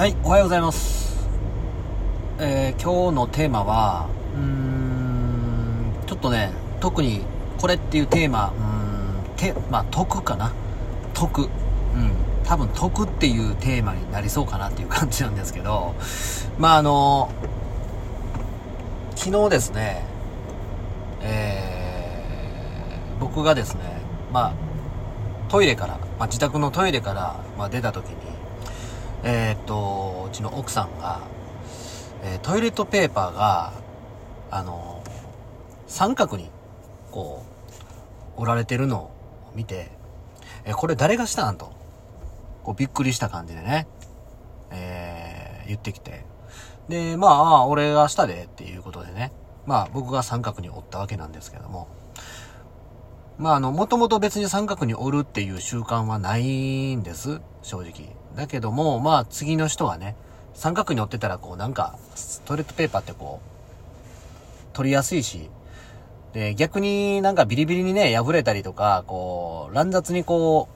はい、おはようございます。えー今日のテーマは、うーん、ちょっとね、特にこれっていうテーマ、うーん、て、まあ、得かな。得。うん。多分得っていうテーマになりそうかなっていう感じなんですけど、まあ、あの、昨日ですね、えー僕がですね、まあ、トイレから、まあ、自宅のトイレから、まあ、出た時に、えーっと、うちの奥さんが、えートイレットペーパーが、あの、三角に、こう、折られてるのを見て、えーこれ誰がしたんと、こう、びっくりした感じでね、えー言ってきて。で、ま、あ俺がしたでっていうことでね、まあ、僕が三角に折ったわけなんですけども、まあ、あの、もともと別に三角に折るっていう習慣はないんです、正直。だけども、まあ、次の人はね、三角に折ってたら、こう、なんか、トイレットペーパーってこう、取りやすいし、で、逆になんかビリビリにね、破れたりとか、こう、乱雑にこ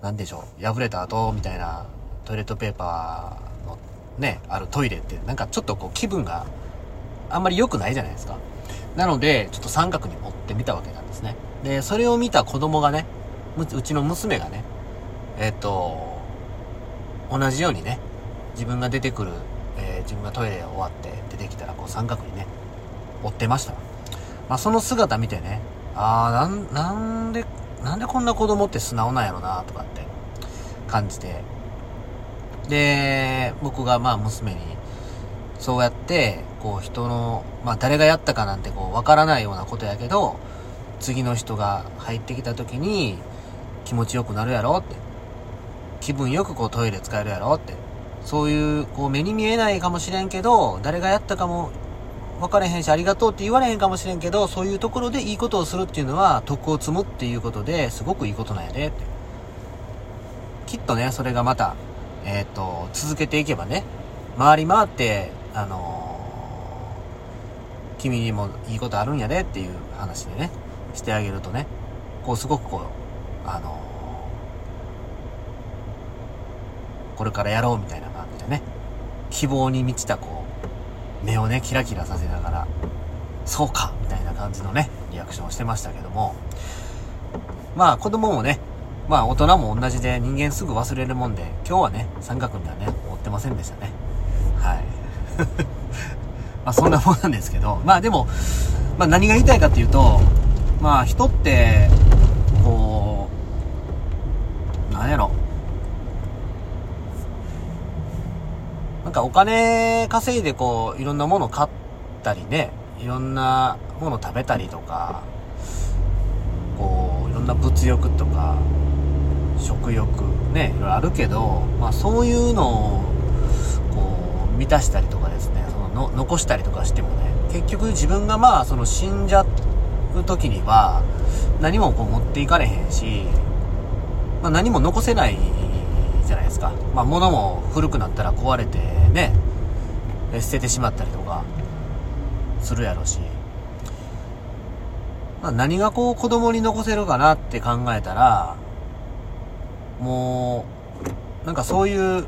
う、なんでしょう、破れた後、みたいな、トイレットペーパーのね、あるトイレって、なんかちょっとこう、気分があんまり良くないじゃないですか。なので、ちょっと三角に折ってみたわけなんですね。で、それを見た子供がね、うちの娘がね、えっと、同じようにね、自分が出てくる、えー自分がトイレ終わって出てきたら、こう三角にね、折ってました。まあ、その姿見てね、ああ、なん、なんで、なんでこんな子供って素直なんやろな、とかって感じて。で、僕がまあ娘に、そうやって、こう人の、まあ誰がやったかなんてこうわからないようなことやけど、次の人が入ってきた時に気持ちよくなるやろって。気分よくこうトイレ使えるやろって。そういう、こう目に見えないかもしれんけど、誰がやったかも分かれへんしありがとうって言われへんかもしれんけど、そういうところでいいことをするっていうのは徳を積むっていうことですごくいいことなんやでって。きっとね、それがまた、えっ、と、続けていけばね、回り回って、あのー君にもいいことあるんやでっていう話でね、してあげるとね、こうすごくこう、あのこれからやろうみたいな感じでね、希望に満ちたこう、目をね、キラキラさせながら、そうかみたいな感じのね、リアクションをしてましたけども、まあ子供もね、まあ大人も同じで人間すぐ忘れるもんで、今日はね、三角にはね、追ってませんでしたね。はい。まあそんなもんなんですけど、まあでも、まあ何が言いたいかっていうと、まあ人って、こう、なんやろ。なんかお金稼いでこう、いろんなもの買ったりね、いろんなもの食べたりとか、こう、いろんな物欲とか、食欲ね、いろいろあるけど、まあそういうのを、こう、満たしたりとかですね、の残したりとかしてもね、結局自分がまあその死んじゃう時には、何もこう持っていかれへんし、まあ何も残せないじゃないですか。まあ物も古くなったら壊れてね、捨ててしまったりとか、するやろうし、まあ何がこう子供に残せるかなって考えたら、もう、なんかそういう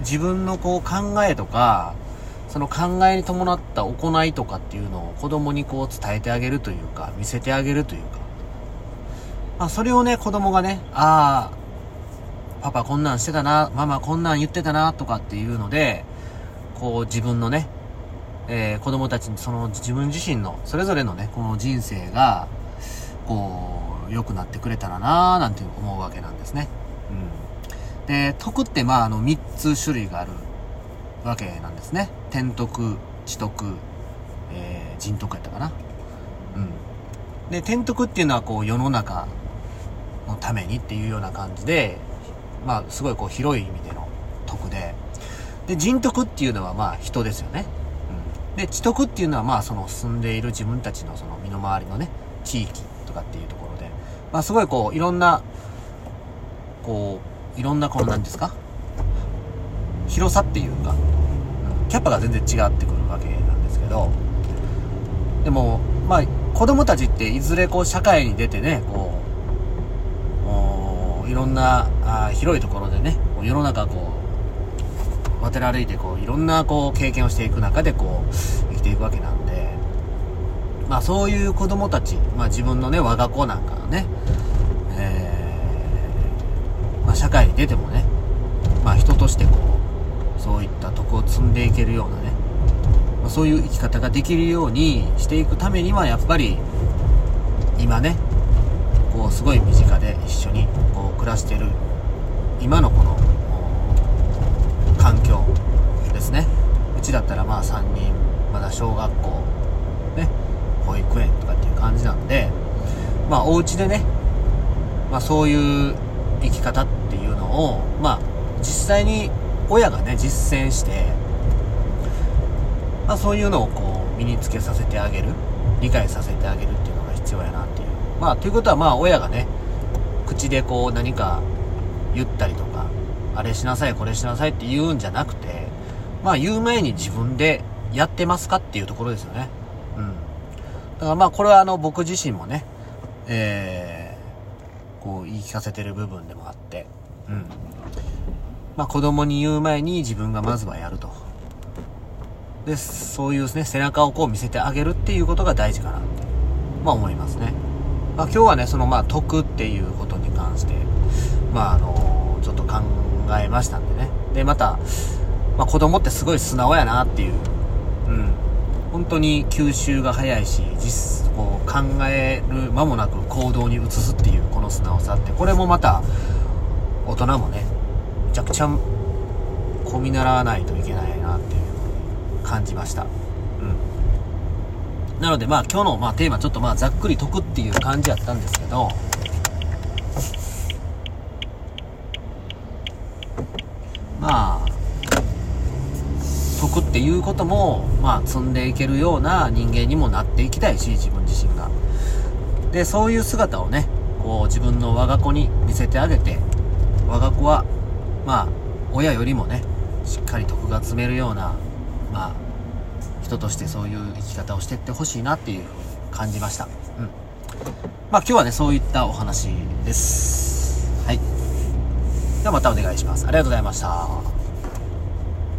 自分のこう考えとか、その考えに伴った行いとかっていうのを子供にこう伝えてあげるというか、見せてあげるというか、まあそれをね、子供がね、ああ、パパこんなんしてたな、ママこんなん言ってたな、とかっていうので、こう自分のね、えー子供たちにその自分自身の、それぞれのね、この人生が、こう、良くなってくれたらなーなんて思うわけなんですね。うん。で、徳ってまあ、あの、3つ種類があるわけなんですね。天徳、地徳、えー、人徳やったかな。うん。で、天徳っていうのはこう、世の中のためにっていうような感じで、まあ、すごいこう、広い意味での徳で、で、人徳っていうのはまあ、人ですよね。うん。で、地徳っていうのはまあ、その住んでいる自分たちのその身の回りのね、地域とかっていうところで、まあ、すごいこう、いろんな、こう、いろんなこの、なんですか？広さっていうか、キャパが全然違ってくるわけなんですけど、でも、まあ、子供たちっていずれこう、社会に出てね、こう、おいろんな、あ広いところでね、世の中こう、渡り歩いてこういろんなこう経験をしていく中でこう生きていくわけなんでまあそういう子供たち、まあ自分のね我が子なんかがね、えー、まあ社会に出てもね、まあ人としてこう、そういった徳を積んでいけるようなね、まあ、そういう生き方ができるようにしていくためにはやっぱり今ね、こうすごい身近で一緒にこう暮らしてる今のこの環境ですね。うちだったらまあ3人まだ小学校ね保育園とかっていう感じなんでまあお家でね、まあ、そういう生き方っていうのをまあ実際に親がね実践して、まあ、そういうのをこう身につけさせてあげる理解させてあげるっていうのが必要やなっていうまあということはまあ親がね口でこう何か言ったりとかあれしなさい、これしなさいって言うんじゃなくて、まあ言う前に自分でやってますかっていうところですよね。うん。だからまあこれはあの僕自身もね、えー、こう言い聞かせてる部分でもあって、うん。まあ子供に言う前に自分がまずはやると。で、そういうですね、背中をこう見せてあげるっていうことが大事かなって、まあ思いますね。まあ今日はね、そのまあ得っていうことに関して、まああの、ちょっと考えましたんでね。で、また、まあ、子供ってすごい素直やなっていう。うん。本当に吸収が早いし、実、こう考える間もなく行動に移すっていうこの素直さって、これもまた、大人もね、ちゃくちゃ、こ見習わないといけないなっていう感じました。うん。なのでまあ今日のまあテーマちょっとまあざっくり解くっていう感じやったんですけど、まあ、得っていうことも、まあ、積んでいけるような人間にもなっていきたいし、自分自身が。で、そういう姿をね、こう、自分の我が子に見せてあげて、我が子は、まあ、親よりもね、しっかり徳が積めるような、まあ、人としてそういう生き方をしていってほしいなっていうふうに感じました。うん。まあ今日はね、そういったお話です。はい。ではまたお願いします。ありがとうございました。